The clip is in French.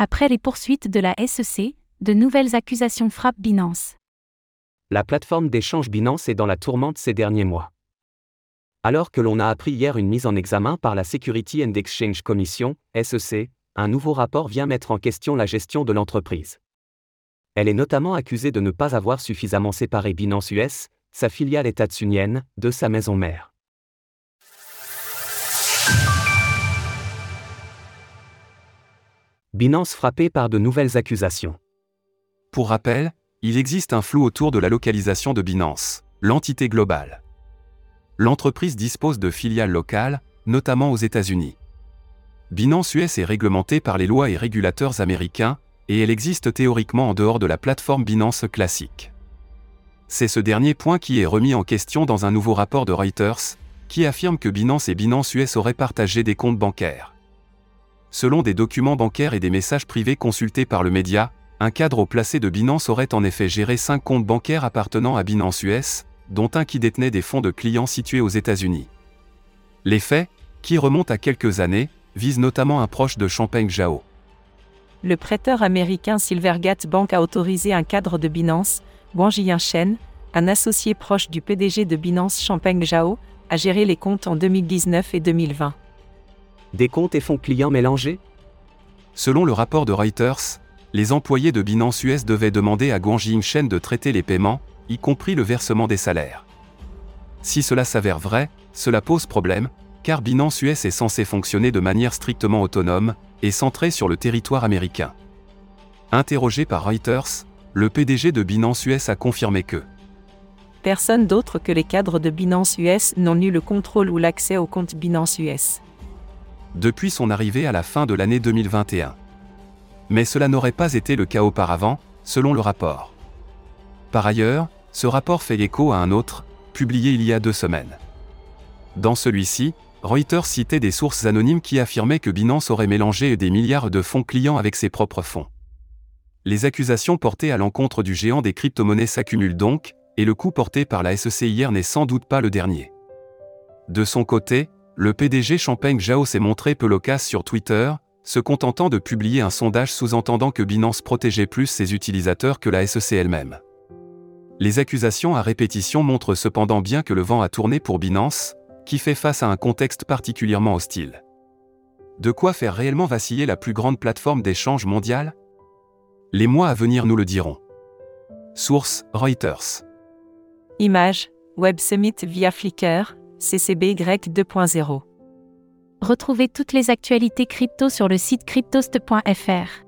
Après les poursuites de la SEC, de nouvelles accusations frappent Binance. La plateforme d'échange Binance est dans la tourmente ces derniers mois. Alors que l'on a appris hier une mise en examen par la Security and Exchange Commission, SEC, un nouveau rapport vient mettre en question la gestion de l'entreprise. Elle est notamment accusée de ne pas avoir suffisamment séparé Binance US, sa filiale états-unienne, de sa maison mère. Binance frappée par de nouvelles accusations. Pour rappel, il existe un flou autour de la localisation de Binance, l'entité globale. L'entreprise dispose de filiales locales, notamment aux États-Unis. Binance US est réglementée par les lois et régulateurs américains, et elle existe théoriquement en dehors de la plateforme Binance classique. C'est ce dernier point qui est remis en question dans un nouveau rapport de Reuters, qui affirme que Binance et Binance US auraient partagé des comptes bancaires. Selon des documents bancaires et des messages privés consultés par le média, un cadre au placé de Binance aurait en effet géré cinq comptes bancaires appartenant à Binance US, dont un qui détenait des fonds de clients situés aux États-Unis. Les faits, qui remontent à quelques années, visent notamment un proche de Champagne Jao. Le prêteur américain Silvergate Bank a autorisé un cadre de Binance, Wang Shen, un associé proche du PDG de Binance Champagne Jao, à gérer les comptes en 2019 et 2020. Des comptes et fonds clients mélangés? Selon le rapport de Reuters, les employés de Binance US devaient demander à Guanjing Shen de traiter les paiements, y compris le versement des salaires. Si cela s'avère vrai, cela pose problème, car Binance US est censé fonctionner de manière strictement autonome et centrée sur le territoire américain. Interrogé par Reuters, le PDG de Binance US a confirmé que Personne d'autre que les cadres de Binance US n'ont eu le contrôle ou l'accès au compte Binance US. Depuis son arrivée à la fin de l'année 2021. Mais cela n'aurait pas été le cas auparavant, selon le rapport. Par ailleurs, ce rapport fait écho à un autre, publié il y a deux semaines. Dans celui-ci, Reuters citait des sources anonymes qui affirmaient que Binance aurait mélangé des milliards de fonds clients avec ses propres fonds. Les accusations portées à l'encontre du géant des crypto-monnaies s'accumulent donc, et le coup porté par la SEC hier n'est sans doute pas le dernier. De son côté, le PDG Champagne Jao s'est montré peu loquace sur Twitter, se contentant de publier un sondage sous-entendant que Binance protégeait plus ses utilisateurs que la SEC elle-même. Les accusations à répétition montrent cependant bien que le vent a tourné pour Binance, qui fait face à un contexte particulièrement hostile. De quoi faire réellement vaciller la plus grande plateforme d'échange mondiale? Les mois à venir nous le diront. Source Reuters. Image Web Summit via Flickr, CCBY 2.0. Retrouvez toutes les actualités crypto sur le site cryptost.fr.